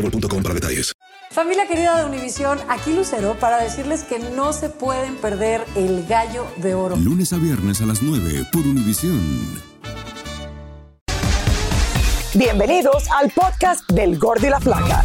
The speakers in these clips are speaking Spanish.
boostmobile.com para detalles. Familia querida de Univisión, aquí Lucero para decirles que no se pueden perder el gallo de oro. Lunes a viernes a las 9 por Univisión. Bienvenidos al podcast del Gordi y la Flaca.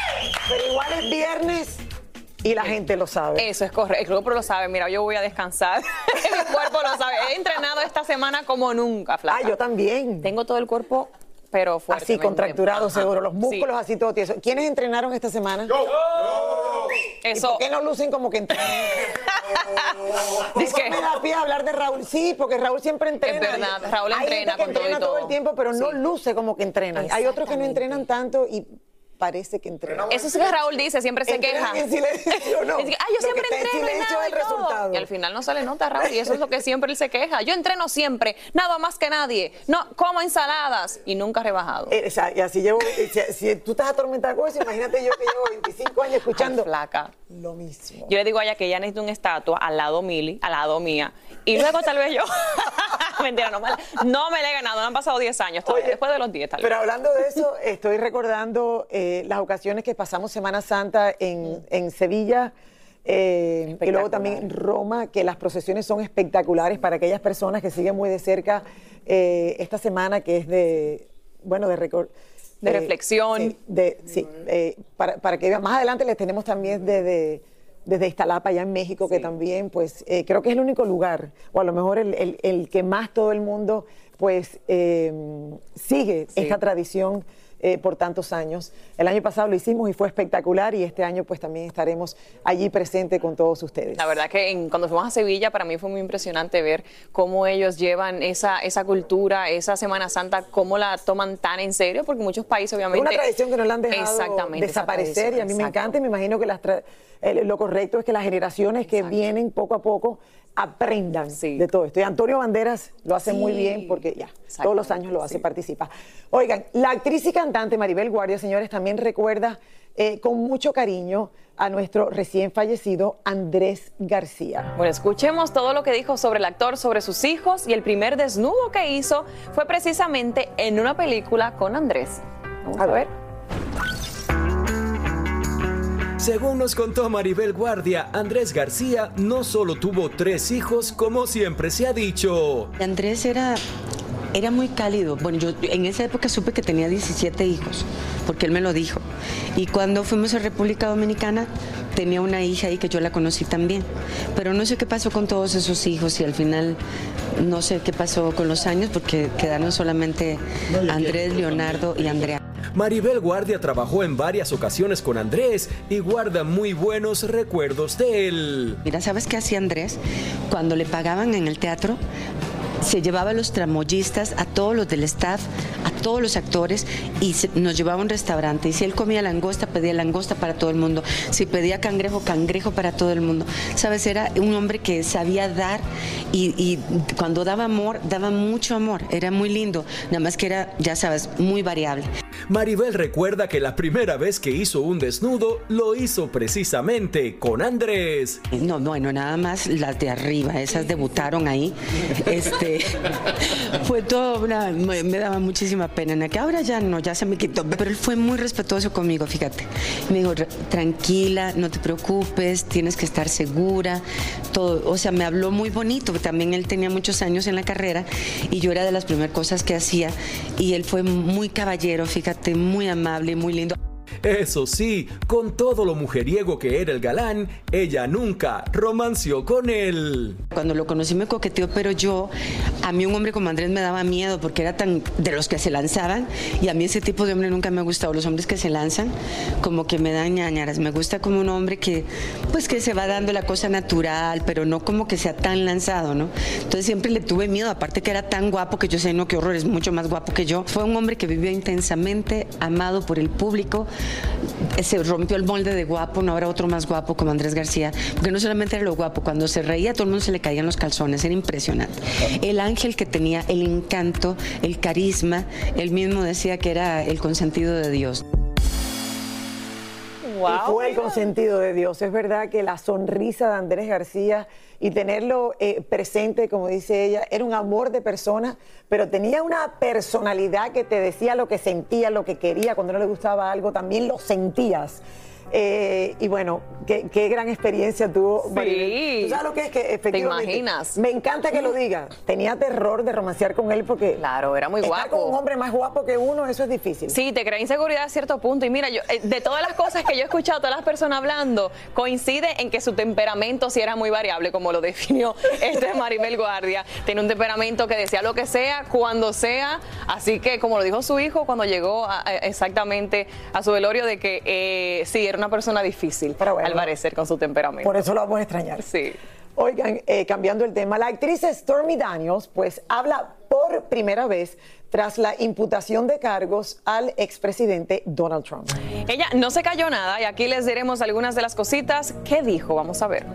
Pero igual es viernes y la gente lo sabe. Eso es correcto. El cuerpo lo sabe. Mira, yo voy a descansar. mi cuerpo lo sabe. He entrenado esta semana como nunca, flaca. Ah, yo también. Tengo todo el cuerpo, pero fuerte. Así, contracturado seguro, los músculos así todo tieso. ¿Quiénes entrenaron esta semana? ¿Y Eso. por qué no lucen como que entrenan? Dice que- me da pie hablar de Raúl. Sí, porque Raúl siempre entrena. Es verdad, Raúl Hay entrena gente que con todo y entrena todo, el tiempo, pero no luce como que entrenan. Hay otros que no entrenan tanto y parece que entrenan. Eso es que Raúl dice, siempre se queja. en silencio, no. Dice, ah, yo Lo siempre en entreno y silencio nada el y todo". resultado. Y al final no se le nota, Raúl, y eso es lo que siempre él se queja. Yo entreno siempre, nada más que nadie. No, como ensaladas y nunca he rebajado. Eh, o sea, y así llevo, si, si tú estás atormentada con eso, imagínate yo que llevo 25 años escuchando Ay, flaca. lo mismo. Yo le digo a ella que ella necesita una estatua al lado Mili, al lado mía. Y luego tal vez yo. Mentira, no me, no me le he ganado. No han pasado 10 años todavía. Oye, después de los 10, tal vez. Pero hablando de eso, estoy recordando eh, las ocasiones que pasamos Semana Santa en, en Sevilla. eh, y luego también en Roma, que las procesiones son espectaculares para aquellas personas que siguen muy de cerca eh, esta semana que es de, bueno, de récord. De reflexión. Sí, de, sí, eh, para, para que. Más adelante les tenemos también desde, desde Iztalapa, allá en México, que también, pues, eh, creo que es el único lugar, o a lo mejor el, el- el que más todo el mundo, pues, eh, sigue esta tradición eh, por tantos años. El año pasado lo hicimos y fue espectacular y este año, pues, también estaremos allí presente con todos ustedes. La verdad que en- cuando fuimos a Sevilla, para mí fue muy impresionante ver cómo ellos llevan esa, esa cultura, esa Semana Santa, cómo la toman tan en serio, porque muchos países, Es obviamente. una tradición que no la han dejado desaparecer y a mí me encanta y me imagino que las tra- eh, lo correcto es que las generaciones que vienen poco a poco aprendan de todo esto. Y Antonio Banderas lo hace muy bien porque ya, todos los años lo hace, participa. Oigan, la actriz y cantante Maribel Guardia, señores, también recuerda eh, con mucho cariño a nuestro recién fallecido Andrés García. Bueno, escuchemos todo lo que dijo sobre el actor, sobre sus hijos y el primer desnudo que hizo fue precisamente en una película con Andrés. Vamos a, ver. Según nos contó Maribel Guardia, Andrés García no solo tuvo tres hijos, como siempre se ha dicho. Andrés era, era muy cálido. Bueno, yo en esa época supe que tenía 17 hijos, porque él me lo dijo. Y cuando fuimos a República Dominicana, tenía una hija ahí que yo la conocí también. Pero no sé qué pasó con todos esos hijos y al final no sé qué pasó con los años, porque quedaron solamente Andrés, Leonardo y Andrea. Maribel Guardia trabajó en varias ocasiones con Andrés y guarda muy buenos recuerdos de él. Mira, ¿sabes qué hacía Andrés? Cuando le pagaban en el teatro, se llevaba a los tramoyistas, a todos los del staff, a todos los actores y nos llevaba a un restaurante. Y si él comía langosta, pedía langosta para todo el mundo. Si pedía cangrejo, cangrejo para todo el mundo. ¿Sabes? Era un hombre que sabía dar y, y cuando daba amor, daba mucho amor. Era muy lindo. Nada más que era, ya sabes, muy variable. Maribel recuerda que la primera vez que hizo un desnudo lo hizo precisamente con Andrés. No, bueno, nada más las de arriba, esas debutaron ahí. Este, fue todo, una- me, daba muchísima pena. En aquella ahora ya no, ya se me quitó, pero él fue muy respetuoso conmigo, fíjate. Me dijo, "Ra- tranquila, no te preocupes, tienes que estar segura. Todo, o sea, me habló muy bonito. También él tenía muchos años en la carrera y yo era de las primeras cosas que hacía y él fue muy caballero, fíjate, muy amable, muy lindo. Eso sí, con todo lo mujeriego que era el galán, ella nunca romanció con él. Cuando lo conocí me coqueteó, pero yo, a mí un hombre como Andrés me daba miedo porque era tan de los que se lanzaban y a mí ese tipo de hombre nunca me ha gustado. Los hombres que se lanzan como que me dan ñañaras. Me gusta como un hombre que, pues que se va dando la cosa natural, pero no como que sea tan lanzado, ¿no? Entonces siempre le tuve miedo, aparte que era tan guapo que yo sé, no, qué horror, es mucho más guapo que yo. Fue un hombre que vivió intensamente, amado por el público, se rompió el molde de guapo, no habrá otro más guapo como Andrés García, porque no solamente era lo guapo, cuando se reía a todo el mundo se le caían los calzones, era impresionante. El ángel que tenía, el encanto, el carisma, él mismo decía que era el consentido de Dios. Y fue el consentido de Dios. Es verdad que la sonrisa de Andrés García y tenerlo eh, presente, como dice ella, era un amor de persona, pero tenía una personalidad que te decía lo que sentía, lo que quería, cuando no le gustaba algo, también lo sentías. Eh, y bueno, qué, qué gran experiencia tuvo. Sí. Maribel. ¿Tú sabes lo que es que efectivamente? imaginas? Me encanta que lo diga. Tenía terror de romancear con él porque. Claro, era muy estar guapo. con un hombre más guapo que uno, eso es difícil. Sí, te crea inseguridad a cierto punto. Y mira, yo, eh, de todas las cosas que yo he escuchado, todas las personas hablando, coincide en que su temperamento sí era muy variable, como lo definió este Maribel Guardia. Tiene un temperamento que decía lo que sea, cuando sea. Así que, como lo dijo su hijo cuando llegó a- a- exactamente a su velorio, de que eh, sí, era una persona difícil, bueno. al parecer, con su temperamento. Por eso lo vamos a extrañar. Sí. Oigan, eh, cambiando el tema, la actriz Stormy Daniels pues habla por primera vez tras la imputación de cargos al expresidente Donald Trump. Ella no se cayó nada y aquí les diremos algunas de las cositas que dijo. Vamos a ver.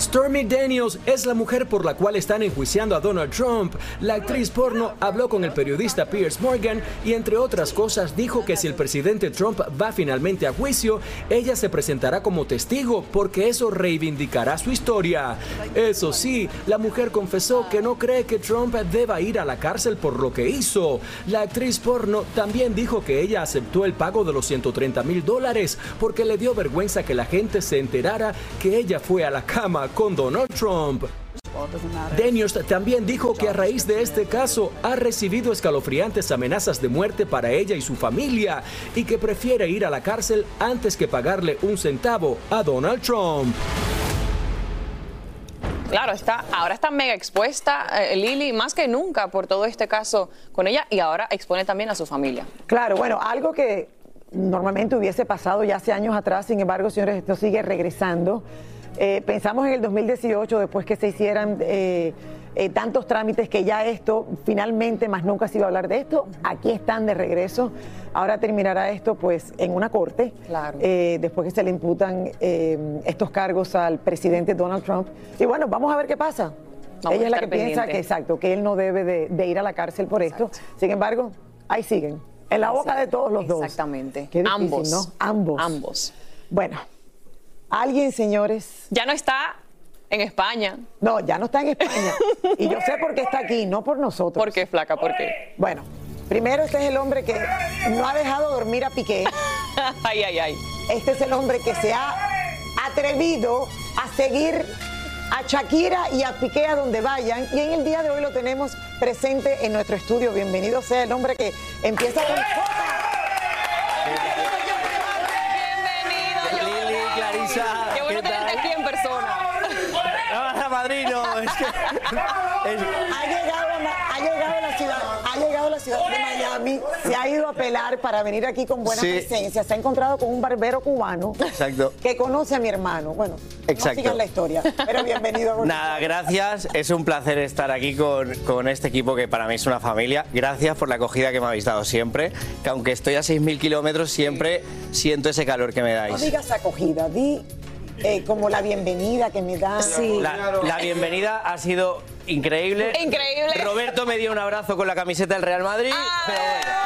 Stormy Daniels es la mujer por la cual están enjuiciando a Donald Trump. La actriz porno habló con el periodista Piers Morgan y entre otras cosas dijo que si el presidente Trump va finalmente a juicio, ella se presentará como testigo porque eso reivindicará su historia. Eso sí, la mujer confesó que no cree que Trump deba ir a la cárcel por lo que hizo. La actriz porno también dijo que ella aceptó el pago de los 130 mil dólares porque le dio vergüenza que la gente se enterara que ella fue a la cama con Donald Trump. Daniels también dijo que a raíz de este caso ha recibido escalofriantes amenazas de muerte para ella y su familia y que prefiere ir a la cárcel antes que pagarle un centavo a Donald Trump. Claro, está, ahora está mega expuesta eh, Lili más que nunca por todo este caso con ella y ahora expone también a su familia. Claro, bueno, algo que normalmente hubiese pasado ya hace años atrás, sin embargo, señores, esto sigue regresando. Eh, pensamos en el 2018, después que se hicieran eh, eh, tantos trámites, que ya esto finalmente, más nunca se iba a hablar de esto, aquí están de regreso. Ahora terminará esto pues en una corte, eh, después que se le imputan estos cargos al presidente Donald Trump. Y bueno, vamos a ver qué pasa. Vamos Ella es la que piensa que, exacto, que él no debe de, de ir a la cárcel por esto. Sin embargo, ahí siguen, en la boca de todos los dos. Exactamente. Ambos. ¿no? Ambos. Ambos. Bueno, alguien, señores. Ya no está en España. No, ya no está en España. y yo sé por qué está aquí, no por nosotros. ¿Por qué, flaca? ¿Por qué? Bueno, primero este es el hombre que no ha dejado dormir a Piqué. ay, ay, ay. Este es el hombre que se ha atrevido a seguir a Shakira y a Piqué a donde vayan. Y en el día de hoy lo tenemos presente en nuestro estudio. Bienvenido sea el hombre que empieza con... Clarisa, Qué bueno ¿qué tenerte aquí en persona. Ah, madrino, es que... es- Ha llegado, ha llegado la ciudad, la ciudad de Miami, se ha ido a pelar para venir aquí con buena Sí. presencia, se ha encontrado con un barbero cubano Exacto. que conoce a mi hermano. Bueno, Exacto. no sigan la historia, pero bienvenido. a. Nada, gracias. Es un placer estar aquí con, con este equipo que para mí es una familia. Gracias por la acogida que me habéis dado siempre. Que aunque estoy a 6.000 kilómetros, siempre siento ese calor que me No dais. digas acogida, di eh, como la bienvenida que me dan. La, la bienvenida ha sido increíble. Increíble. Roberto me dio un abrazo con la camiseta del Real Madrid. pero bueno.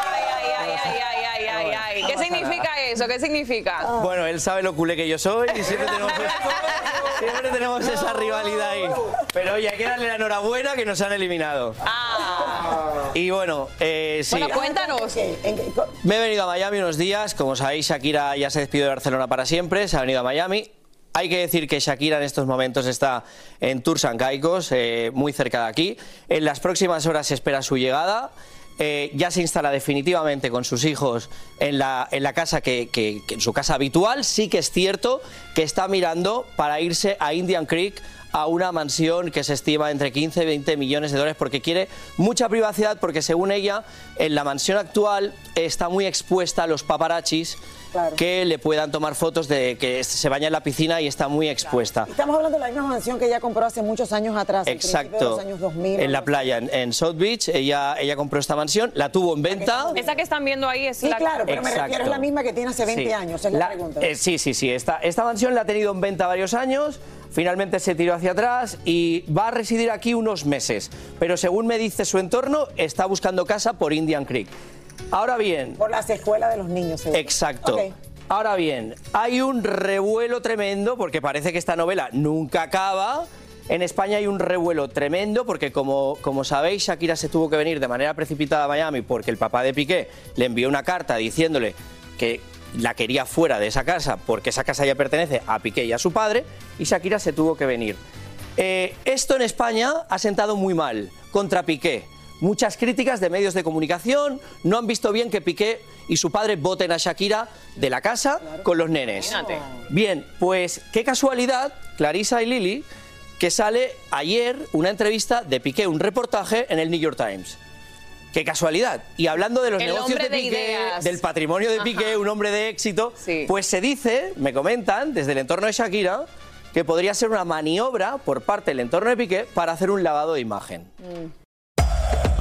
Ay. ¿Qué significa eso? ¿Qué significa? Bueno, él sabe lo culé que yo soy y siempre tenemos, siempre tenemos esa rivalidad ahí. Pero oye, hay que darle la enhorabuena que nos han eliminado. Y bueno, eh, sí. Bueno, cuéntanos. Me he venido a Miami unos días. Como sabéis, Shakira ya se despidió de Barcelona para siempre. Se ha venido a Miami. Hay que decir que Shakira en estos momentos está en Tours and Caicos, eh, muy cerca de aquí. En las próximas horas se espera su llegada. Eh, ya se instala definitivamente con sus hijos en la, en la casa que, que- que en su casa habitual. Sí que es cierto que está mirando para irse a Indian Creek a una mansión que se estima entre 15 y 20 millones de dólares porque quiere mucha privacidad porque según ella en la mansión actual está muy expuesta a los paparachis que le puedan tomar fotos de que se baña en la piscina y está muy expuesta. Estamos hablando de la misma mansión que ella compró hace muchos años atrás. en principio de Exacto. los años 2000. En la playa, en, en South Beach, ella, ella compró esta mansión, la tuvo en venta. Esa que están viendo ahí es Sí, la claro, pero me refiero es la misma que tiene hace 20 Sí. años, es la, pregunta. eh, sí, sí, sí. Esta, esta mansión la ha tenido en venta varios años. Finalmente se tiró hacia atrás y va a residir aquí unos meses. Pero según me dice su entorno, está buscando casa por Indian Creek. Ahora bien. Por las escuelas de los niños. seguro. Exacto. Ahora bien, hay un revuelo tremendo porque parece que esta novela nunca acaba. En España hay un revuelo tremendo porque como, como sabéis Shakira se tuvo que venir de manera precipitada a Miami porque el papá de Piqué le envió una carta diciéndole que la quería fuera de esa casa porque esa casa ya pertenece a Piqué y a su padre y Shakira se tuvo que venir. Eh, esto en España ha sentado muy mal contra Piqué. Muchas críticas de medios de comunicación no han visto bien que Piqué y su padre voten a Shakira de la casa con los nenes. Bien, pues qué casualidad, Clarisa y Lili, que sale ayer una entrevista de Piqué, un reportaje en el New York Times. Qué casualidad. Y hablando de los El negocios de Piqué, del patrimonio de Piqué, un hombre de éxito, pues se dice, me comentan desde el entorno de Shakira, que podría ser una maniobra por parte del entorno de Piqué para hacer un lavado de imagen.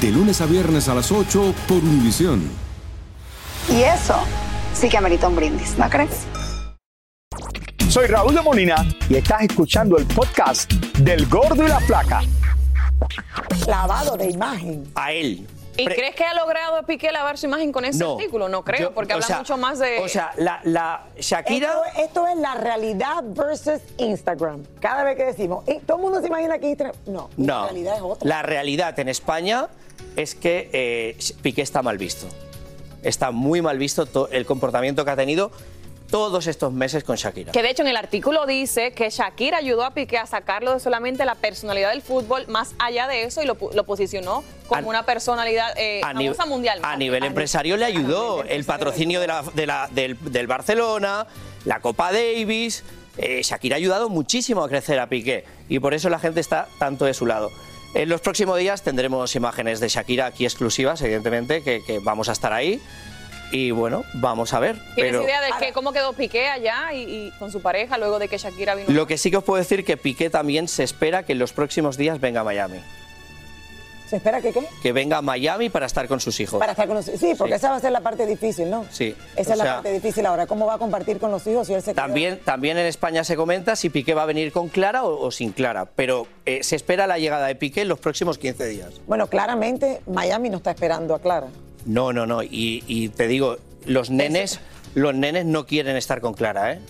De lunes a viernes a las 8 por Univisión. Y eso sí que amerita un brindis, ¿no crees? Soy Raúl de Molina y estás escuchando el podcast del Gordo y la Flaca. Lavado de imagen. A él. ¿Y crees que ha logrado Piqué lavar su imagen con ese No. artículo? No creo, Yo- porque habla sea, mucho más de... O sea, la, la Shakira... Esto, esto es la realidad versus Instagram. Cada vez que decimos, "Eh, todo el mundo se imagina que Instagram. No, la No, realidad es otra. la realidad en España es que eh, Piqué está mal visto. Está muy mal visto to- el comportamiento que ha tenido todos estos meses con Shakira. Que de hecho en el artículo dice que Shakira ayudó a Piqué a sacarlo de solamente la personalidad del fútbol, más allá de eso, y lo, posicionó como una personalidad eh, a, nivel- famosa mundial. a nivel empresario le ayudó el patrocinio de la- de la- del, del Barcelona, la Copa Davis. eh, Shakira ha ayudado muchísimo a crecer a Piqué y por eso la gente está tanto de su lado. En los próximos días tendremos imágenes de Shakira aquí exclusivas, evidentemente, que, que vamos a estar ahí. Y bueno, vamos a ver. ¿Tienes Pero idea de que, cómo quedó Piqué allá y, y con su pareja luego de que Shakira vino? lo que sí que os puedo decir que Piqué también se espera que en los próximos días venga a Miami. ¿Se espera que qué? Que venga a Miami para estar con sus hijos. Para estar con los Sí, porque Sí. esa va a ser la parte difícil, ¿no? Sí. Esa O es la sea, parte difícil ahora. ¿Cómo va a compartir con los hijos si él se queda? También, también en España se comenta si Piqué va a venir con Clara o, o sin Clara, pero eh, se espera la llegada de Piqué en los próximos 15 días. Bueno, claramente Miami no está esperando a Clara. No, no, no. Y, y te digo, los nenes, los nenes no quieren estar con Clara, ¿eh?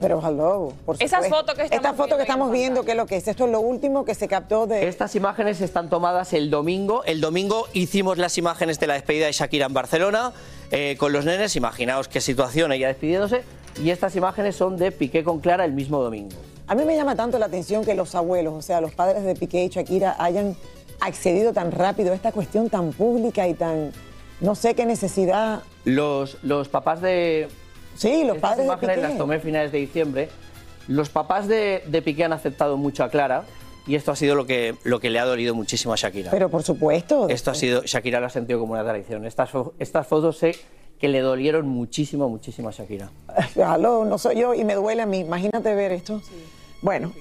Pero hello, por Esas supuesto. fotos que estamos Esta foto que estamos viendo, ¿qué es lo que es? Esto es lo último que se captó de... Estas imágenes están tomadas el domingo. El domingo hicimos las imágenes de la despedida de Shakira en Barcelona eh, con los nenes. Imaginaos qué situación ella despidiéndose. Y estas imágenes son de Piqué con Clara el mismo domingo. A mí me llama tanto la atención que los abuelos, o sea, los padres de Piqué y Shakira hayan accedido tan rápido a esta cuestión tan pública y tan... No sé qué necesidad... Los, los papás de. Sí, los Estas padres de imágenes Piqué. las tomé a finales de diciembre. Los papás de, de Piqué han aceptado mucho a Clara. Y esto ha sido lo que, lo que le ha dolido muchísimo a Shakira. Pero por supuesto. Esto ha sido, Shakira lo ha sentido como una traición. Estas, estas fotos sé que le dolieron muchísimo, muchísimo a Shakira. Aló, no soy yo y me duele a mí. Imagínate ver esto. Bueno,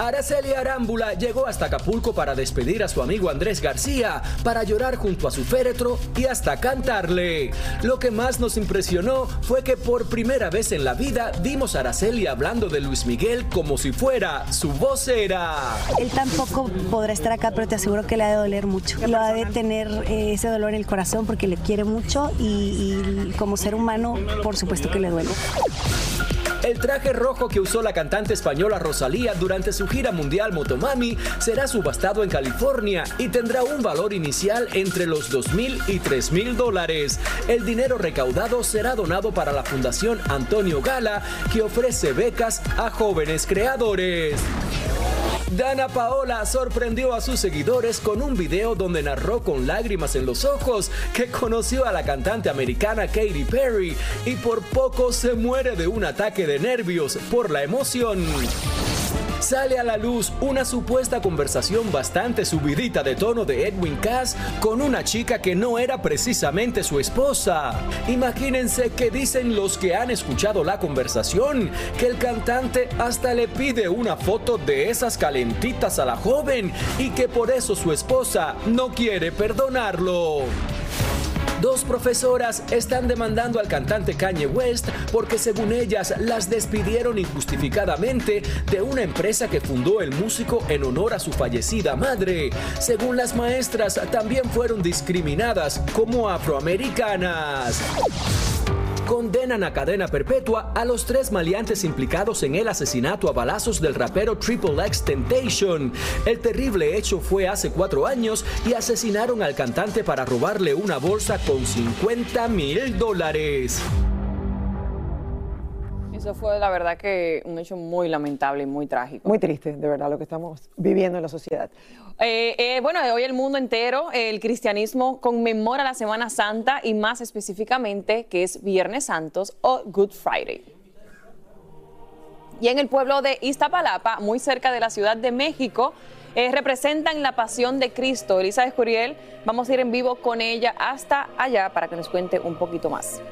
Araceli Arámbula llegó hasta Acapulco para despedir a su amigo Andrés García, para llorar junto a su féretro y hasta cantarle. Lo que más nos impresionó fue que por primera vez en la vida vimos a Araceli hablando de Luis Miguel como si fuera su vocera. Él tampoco podrá estar acá, pero te aseguro que le ha de doler mucho. Lo ha de tener eh, ese dolor en el corazón porque le quiere mucho y, y como ser humano, por supuesto que le duele. El traje rojo que usó la cantante española Rosalía durante su gira mundial Motomami será subastado en California y tendrá un valor inicial entre los 2 mil y 3 mil dólares. El dinero recaudado será donado para la Fundación Antonio Gala, que ofrece becas a jóvenes creadores. Dana Paola sorprendió a sus seguidores con un video donde narró con lágrimas en los ojos que conoció a la cantante americana Katy Perry y por poco se muere de un ataque de nervios por la emoción. Sale a la luz una supuesta conversación bastante subidita de tono de Edwin Cass con una chica que no era precisamente su esposa. Imagínense que dicen los que han escuchado la conversación que el cantante hasta le pide una foto de esas calentitas a la joven y que por eso su esposa no quiere perdonarlo. Dos profesoras están demandando al cantante Kanye West porque según ellas las despidieron injustificadamente de una empresa que fundó el músico en honor a su fallecida madre. Según las maestras, también fueron discriminadas como afroamericanas condenan a cadena perpetua a los tres maleantes implicados en el asesinato a balazos del rapero Triple X Temptation. El terrible hecho fue hace cuatro años y asesinaron al cantante para robarle una bolsa con 50 mil dólares. Eso fue la verdad que un hecho muy lamentable y muy trágico. muy triste, de verdad, lo que estamos viviendo en la sociedad. Eh, eh, bueno, hoy el mundo entero, el cristianismo conmemora la Semana Santa y más específicamente que es Viernes Santos o Good Friday. Y en el pueblo de Iztapalapa, muy cerca de la Ciudad de México, eh, representan la pasión de Cristo. Elisa Escuriel, vamos a ir en vivo con ella hasta allá para que nos cuente un poquito más.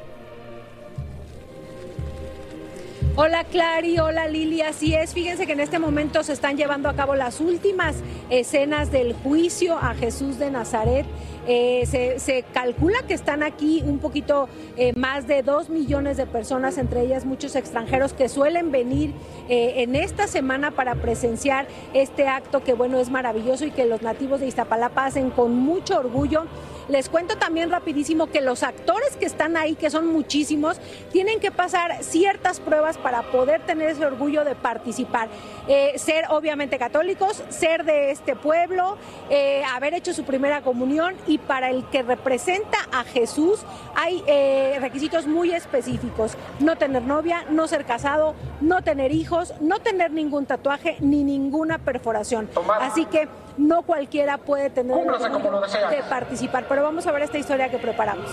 Hola Clary, hola Lili, así es. Fíjense que en este momento se están llevando a cabo las últimas escenas del juicio a Jesús de Nazaret. Eh, se, calcula que están aquí un poquito eh, más de dos millones de personas, entre ellas muchos extranjeros que suelen venir eh, en esta semana para presenciar este acto que bueno es maravilloso y que los nativos de Iztapalapa hacen con mucho orgullo. Les cuento también rapidísimo que los actores que están ahí, que son muchísimos, tienen que pasar ciertas pruebas para poder tener ese orgullo de participar. Eh, ser obviamente católicos, ser de este pueblo, eh, haber hecho su primera comunión y para el que representa a Jesús hay eh, requisitos muy específicos. No tener novia, no ser casado, no tener hijos, no tener ningún tatuaje ni ninguna perforación. Así que no cualquiera puede tener el Cúmplase desea. de participar. Pero vamos a ver esta historia que preparamos.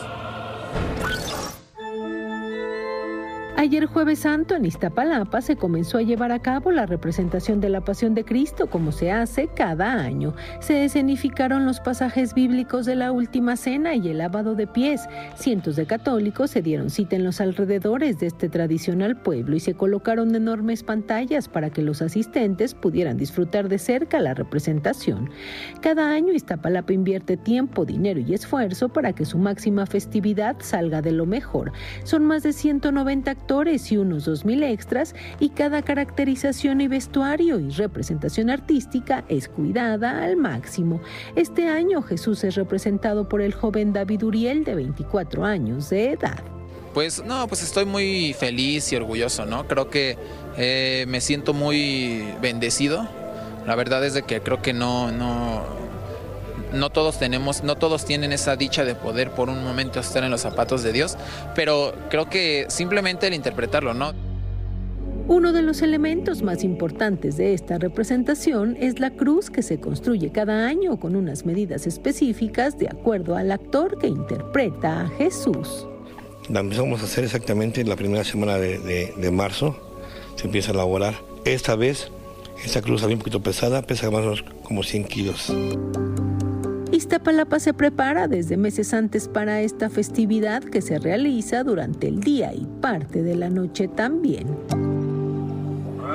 Ayer jueves santo en Iztapalapa se comenzó a llevar a cabo la representación de la Pasión de Cristo como se hace cada año. Se escenificaron los pasajes bíblicos de la Última Cena y el lavado de pies. Cientos de católicos se dieron cita en los alrededores de este tradicional pueblo y se colocaron enormes pantallas para que los asistentes pudieran disfrutar de cerca la representación. Cada año Iztapalapa invierte tiempo, dinero y esfuerzo para que su máxima festividad salga de lo mejor. Son más de 190 y unos 2.000 extras y cada caracterización y vestuario y representación artística es cuidada al máximo. Este año Jesús es representado por el joven David Uriel de 24 años de edad. Pues no, pues estoy muy feliz y orgulloso, ¿no? Creo que eh, me siento muy bendecido. La verdad es de que creo que no, no todos tenemos, no todos tienen esa dicha de poder por un momento estar en los zapatos de Dios, pero creo que simplemente el interpretarlo, ¿no? Uno de los elementos más importantes de esta representación es la cruz que se construye cada año con unas medidas específicas de acuerdo al actor que interpreta a Jesús. La empezamos a hacer exactamente en la primera semana de, de marzo, se empieza a elaborar. Esta vez, esta cruz había un poquito pesada, pesa más o menos como 100 kilos. Iztapalapa se prepara desde meses antes para esta festividad que se realiza durante el día y parte de la noche también.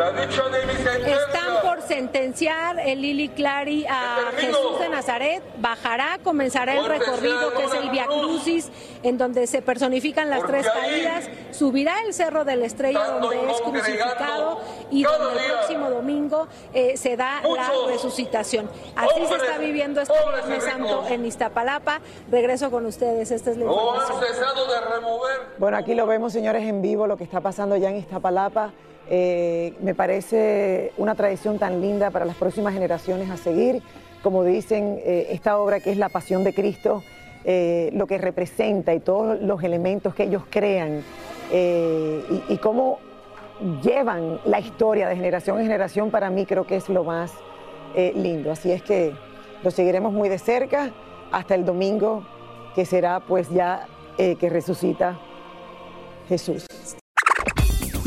Están por sentenciar el Lili Clary a Jesús de Nazaret. Bajará, comenzará el recorrido que es el Via Crucis, en donde se personifican las tres caídas. Subirá el Cerro de la Estrella, donde es crucificado, y donde el próximo domingo eh, se da la resucitación. Así se está viviendo este Viernes Santo en Iztapalapa. Regreso con ustedes. Esta es la información. Bueno, aquí lo vemos, señores, en vivo, lo que está pasando ya en Iztapalapa. Eh, me parece una tradición tan linda para las próximas generaciones a seguir. Como dicen, eh, esta obra que es la Pasión de Cristo, eh, lo que representa y todos los elementos que ellos crean y, y cómo llevan la historia de generación en generación, para mí creo que es lo más lindo. Así es que lo seguiremos muy de cerca hasta el domingo, que será pues ya que resucita Jesús.